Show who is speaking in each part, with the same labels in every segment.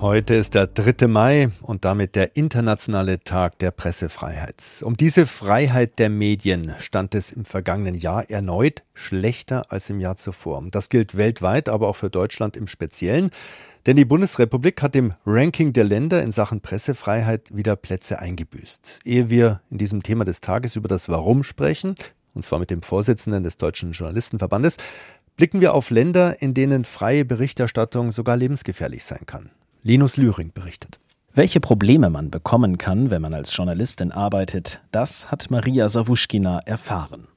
Speaker 1: Heute ist der 3. Mai und damit der internationale Tag der Pressefreiheit. Um diese Freiheit der Medien stand es im vergangenen Jahr erneut schlechter als im Jahr zuvor. Das gilt weltweit, aber auch für Deutschland im Speziellen. Denn die Bundesrepublik hat im Ranking der Länder in Sachen Pressefreiheit wieder Plätze eingebüßt. Ehe wir in diesem Thema des Tages über das Warum sprechen, und zwar mit dem Vorsitzenden des Deutschen Journalistenverbandes, blicken wir auf Länder, in denen freie Berichterstattung sogar lebensgefährlich sein kann. Linus Lühring berichtet.
Speaker 2: Welche Probleme man bekommen kann, wenn man als Journalistin arbeitet, das hat Maria Sawuschkina erfahren.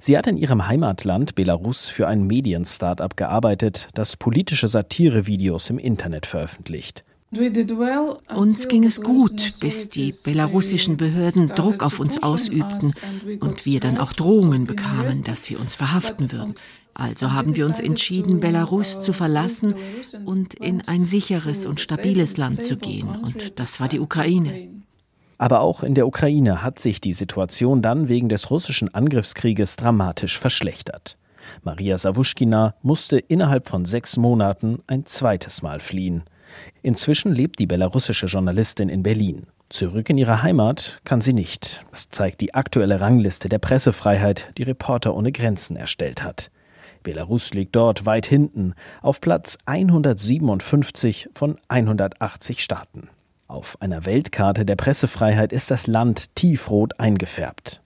Speaker 2: Sie hat in ihrem Heimatland Belarus für ein Medien-Startup gearbeitet, das politische Satirevideos im Internet veröffentlicht.
Speaker 3: Uns ging es gut, bis die belarussischen Behörden Druck auf uns ausübten und wir dann auch Drohungen bekamen, dass sie uns verhaften würden. Also haben wir uns entschieden, Belarus zu verlassen und in ein sicheres und stabiles Land zu gehen. Und das war die Ukraine.
Speaker 2: Aber auch in der Ukraine hat sich die Situation dann wegen des russischen Angriffskrieges dramatisch verschlechtert. Maria Sawuschkina musste innerhalb von sechs Monaten ein zweites Mal fliehen. Inzwischen lebt die belarussische Journalistin in Berlin. Zurück in ihre Heimat kann sie nicht. Das zeigt die aktuelle Rangliste der Pressefreiheit, die Reporter ohne Grenzen erstellt hat. Belarus liegt dort weit hinten, auf Platz 157 von 180 Staaten. Auf einer Weltkarte der Pressefreiheit ist das Land tiefrot eingefärbt.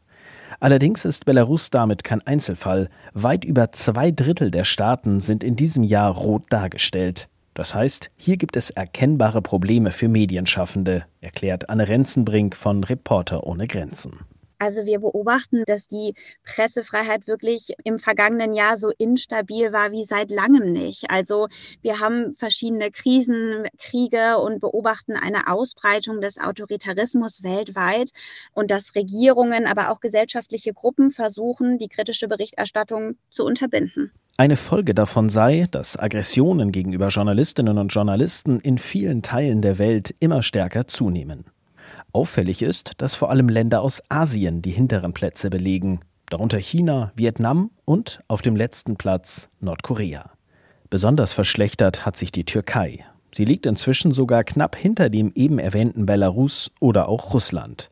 Speaker 2: Allerdings ist Belarus damit kein Einzelfall. Weit über zwei Drittel der Staaten sind in diesem Jahr rot dargestellt. Das heißt, hier gibt es erkennbare Probleme für Medienschaffende, erklärt Anne Renzenbrink von Reporter ohne Grenzen.
Speaker 4: Also wir beobachten, dass die Pressefreiheit wirklich im vergangenen Jahr so instabil war wie seit langem nicht. Also wir haben verschiedene Krisen, Kriege und beobachten eine Ausbreitung des Autoritarismus weltweit und dass Regierungen, aber auch gesellschaftliche Gruppen versuchen, die kritische Berichterstattung zu unterbinden.
Speaker 2: Eine Folge davon sei, dass Aggressionen gegenüber Journalistinnen und Journalisten in vielen Teilen der Welt immer stärker zunehmen. Auffällig ist, dass vor allem Länder aus Asien die hinteren Plätze belegen, darunter China, Vietnam und auf dem letzten Platz Nordkorea. Besonders verschlechtert hat sich die Türkei. Sie liegt inzwischen sogar knapp hinter dem eben erwähnten Belarus oder auch Russland.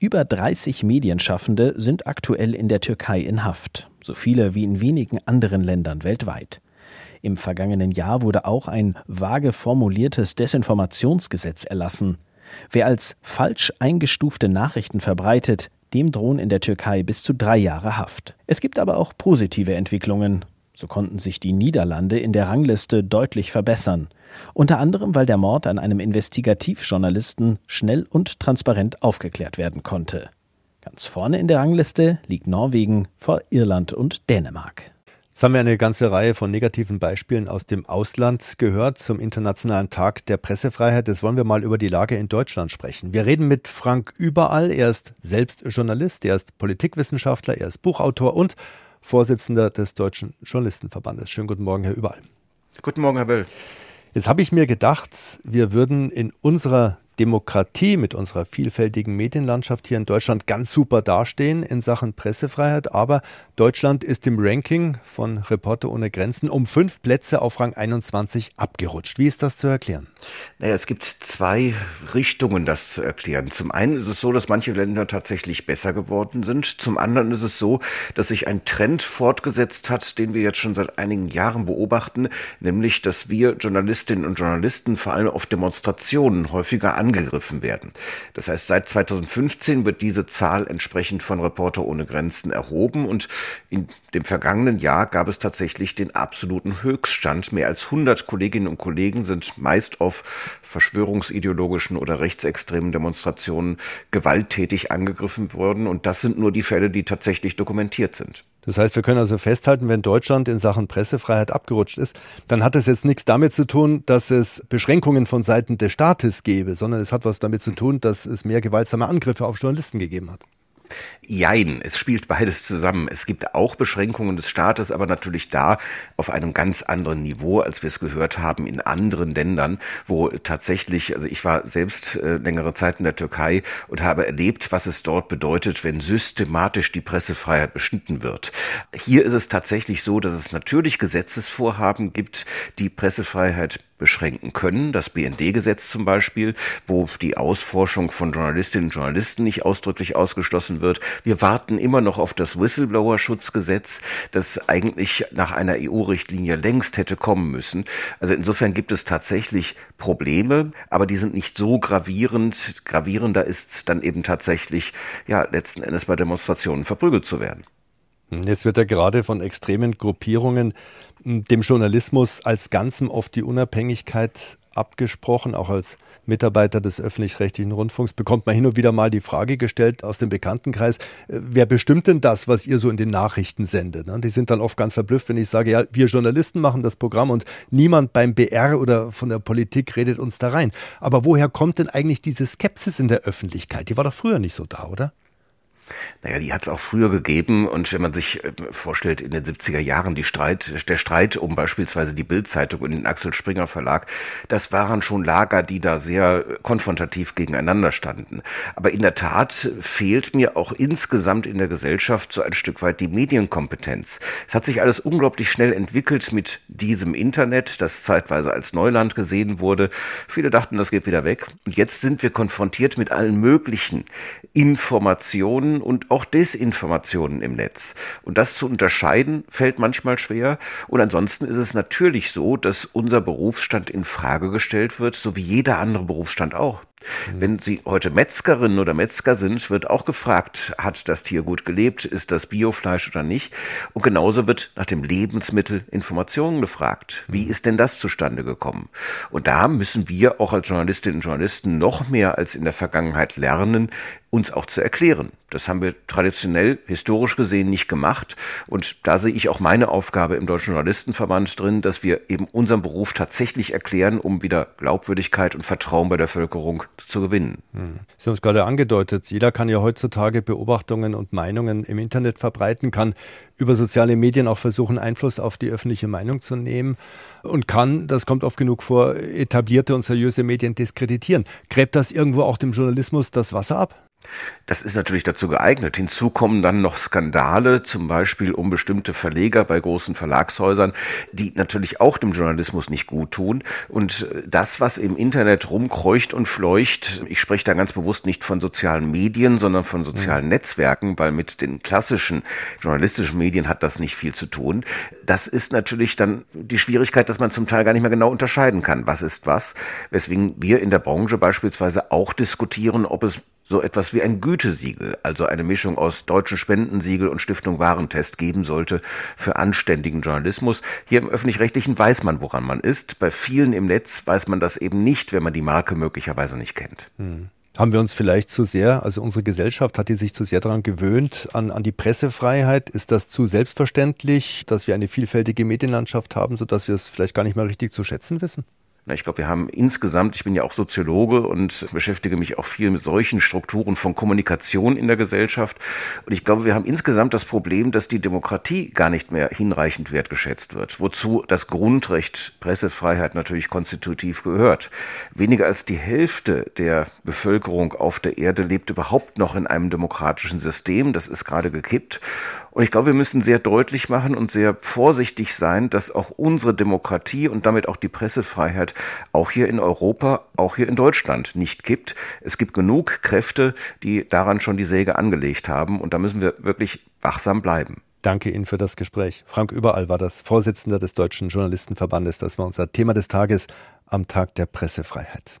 Speaker 2: Über 30 Medienschaffende sind aktuell in der Türkei in Haft, so viele wie in wenigen anderen Ländern weltweit. Im vergangenen Jahr wurde auch ein vage formuliertes Desinformationsgesetz erlassen. Wer als falsch eingestufte Nachrichten verbreitet, dem drohen in der Türkei bis zu drei Jahre Haft. Es gibt aber auch positive Entwicklungen. So konnten sich die Niederlande in der Rangliste deutlich verbessern. Unter anderem, weil der Mord an einem Investigativjournalisten schnell und transparent aufgeklärt werden konnte. Ganz vorne in der Rangliste liegt Norwegen vor Irland und Dänemark.
Speaker 1: Jetzt haben wir eine ganze Reihe von negativen Beispielen aus dem Ausland gehört zum Internationalen Tag der Pressefreiheit. Jetzt wollen wir mal über die Lage in Deutschland sprechen. Wir reden mit Frank Überall. Er ist selbst Journalist, er ist Politikwissenschaftler, er ist Buchautor und Vorsitzender des Deutschen Journalistenverbandes. Schönen guten Morgen, Herr Überall.
Speaker 5: Guten Morgen, Herr Böll.
Speaker 1: Jetzt habe ich mir gedacht, wir würden in unserer Demokratie, mit unserer vielfältigen Medienlandschaft hier in Deutschland ganz super dastehen in Sachen Pressefreiheit. Aber Deutschland ist im Ranking von Reporter ohne Grenzen um fünf Plätze auf Rang 21 abgerutscht. Wie ist das zu erklären?
Speaker 5: Naja, es gibt zwei Richtungen, das zu erklären. Zum einen ist es so, dass manche Länder tatsächlich besser geworden sind. Zum anderen ist es so, dass sich ein Trend fortgesetzt hat, den wir jetzt schon seit einigen Jahren beobachten, nämlich, dass wir Journalistinnen und Journalisten vor allem auf Demonstrationen häufiger angegriffen werden. Das heißt, seit 2015 wird diese Zahl entsprechend von Reporter ohne Grenzen erhoben und in dem vergangenen Jahr gab es tatsächlich den absoluten Höchststand. Mehr als 100 Kolleginnen und Kollegen sind meist auf verschwörungsideologischen oder rechtsextremen Demonstrationen gewalttätig angegriffen worden und das sind nur die Fälle, die tatsächlich dokumentiert sind.
Speaker 1: Das heißt, wir können also festhalten, wenn Deutschland in Sachen Pressefreiheit abgerutscht ist, dann hat es jetzt nichts damit zu tun, dass es Beschränkungen von Seiten des Staates gäbe, sondern es hat was damit zu tun, dass es mehr gewaltsame Angriffe auf Journalisten gegeben hat.
Speaker 5: Jein, es spielt beides zusammen. Es gibt auch Beschränkungen des Staates, aber natürlich da auf einem ganz anderen Niveau, als wir es gehört haben in anderen Ländern, wo tatsächlich, also ich war selbst äh, längere Zeit in der Türkei und habe erlebt, was es dort bedeutet, wenn systematisch die Pressefreiheit beschnitten wird. Hier ist es tatsächlich so, dass es natürlich Gesetzesvorhaben gibt, die Pressefreiheit beschränken können. Das BND-Gesetz zum Beispiel, wo die Ausforschung von Journalistinnen und Journalisten nicht ausdrücklich ausgeschlossen wird. Wir warten immer noch auf das Whistleblower-Schutzgesetz, das eigentlich nach einer EU-Richtlinie längst hätte kommen müssen. Also insofern gibt es tatsächlich Probleme, aber die sind nicht so gravierend. Gravierender ist dann eben tatsächlich, ja, letzten Endes bei Demonstrationen verprügelt zu werden.
Speaker 1: Jetzt wird ja gerade von extremen Gruppierungen dem Journalismus als Ganzem oft die Unabhängigkeit abgesprochen, auch als Mitarbeiter des öffentlich-rechtlichen Rundfunks bekommt man hin und wieder mal die Frage gestellt aus dem Bekanntenkreis, äh, wer bestimmt denn das, was ihr so in den Nachrichten sendet? Die sind dann oft ganz verblüfft, wenn ich sage, ja, wir Journalisten machen das Programm und niemand beim BR oder von der Politik redet uns da rein. Aber woher kommt denn eigentlich diese Skepsis in der Öffentlichkeit? Die war doch früher nicht so da, oder?
Speaker 5: Naja, die hat es auch früher gegeben und wenn man sich äh, vorstellt, in den 70er Jahren die Streit, der Streit um beispielsweise die Bildzeitung und den Axel Springer Verlag, das waren schon Lager, die da sehr konfrontativ gegeneinander standen. Aber in der Tat fehlt mir auch insgesamt in der Gesellschaft so ein Stück weit die Medienkompetenz. Es hat sich alles unglaublich schnell entwickelt mit diesem Internet, das zeitweise als Neuland gesehen wurde. Viele dachten, das geht wieder weg. Und jetzt sind wir konfrontiert mit allen möglichen Informationen, und auch Desinformationen im Netz. Und das zu unterscheiden fällt manchmal schwer. Und ansonsten ist es natürlich so, dass unser Berufsstand in Frage gestellt wird, so wie jeder andere Berufsstand auch. Mhm. Wenn Sie heute Metzgerin oder Metzger sind, wird auch gefragt, hat das Tier gut gelebt, ist das Biofleisch oder nicht? Und genauso wird nach dem Lebensmittel Informationen gefragt. Wie mhm. ist denn das zustande gekommen? Und da müssen wir auch als Journalistinnen und Journalisten noch mehr als in der Vergangenheit lernen, uns auch zu erklären. Das haben wir traditionell, historisch gesehen nicht gemacht. Und da sehe ich auch meine Aufgabe im Deutschen Journalistenverband drin, dass wir eben unseren Beruf tatsächlich erklären, um wieder Glaubwürdigkeit und Vertrauen bei der Bevölkerung zu gewinnen.
Speaker 1: Hm. Sie haben es gerade angedeutet, jeder kann ja heutzutage Beobachtungen und Meinungen im Internet verbreiten, kann über soziale Medien auch versuchen, Einfluss auf die öffentliche Meinung zu nehmen und kann, das kommt oft genug vor, etablierte und seriöse Medien diskreditieren. Gräbt das irgendwo auch dem Journalismus das Wasser ab?
Speaker 5: Das ist natürlich dazu geeignet. Hinzu kommen dann noch Skandale, zum Beispiel um bestimmte Verleger bei großen Verlagshäusern, die natürlich auch dem Journalismus nicht gut tun. Und das, was im Internet rumkreucht und fleucht, ich spreche da ganz bewusst nicht von sozialen Medien, sondern von sozialen mhm. Netzwerken, weil mit den klassischen journalistischen Medien hat das nicht viel zu tun. Das ist natürlich dann die Schwierigkeit, dass man zum Teil gar nicht mehr genau unterscheiden kann, was ist was. Weswegen wir in der Branche beispielsweise auch diskutieren, ob es so etwas wie ein Gütesiegel, also eine Mischung aus deutschen Spendensiegel und Stiftung Warentest geben sollte für anständigen Journalismus. Hier im öffentlich-rechtlichen weiß man, woran man ist. Bei vielen im Netz weiß man das eben nicht, wenn man die Marke möglicherweise nicht kennt.
Speaker 1: Hm. Haben wir uns vielleicht zu sehr, also unsere Gesellschaft hat die sich zu sehr daran gewöhnt, an, an die Pressefreiheit? Ist das zu selbstverständlich, dass wir eine vielfältige Medienlandschaft haben, sodass wir es vielleicht gar nicht mehr richtig zu schätzen wissen?
Speaker 5: Ich glaube, wir haben insgesamt, ich bin ja auch Soziologe und beschäftige mich auch viel mit solchen Strukturen von Kommunikation in der Gesellschaft. Und ich glaube, wir haben insgesamt das Problem, dass die Demokratie gar nicht mehr hinreichend wertgeschätzt wird, wozu das Grundrecht Pressefreiheit natürlich konstitutiv gehört. Weniger als die Hälfte der Bevölkerung auf der Erde lebt überhaupt noch in einem demokratischen System. Das ist gerade gekippt. Und ich glaube, wir müssen sehr deutlich machen und sehr vorsichtig sein, dass auch unsere Demokratie und damit auch die Pressefreiheit auch hier in Europa, auch hier in Deutschland nicht kippt. Es gibt genug Kräfte, die daran schon die Säge angelegt haben. Und da müssen wir wirklich wachsam bleiben.
Speaker 1: Danke Ihnen für das Gespräch. Frank Überall war das Vorsitzender des Deutschen Journalistenverbandes. Das war unser Thema des Tages am Tag der Pressefreiheit.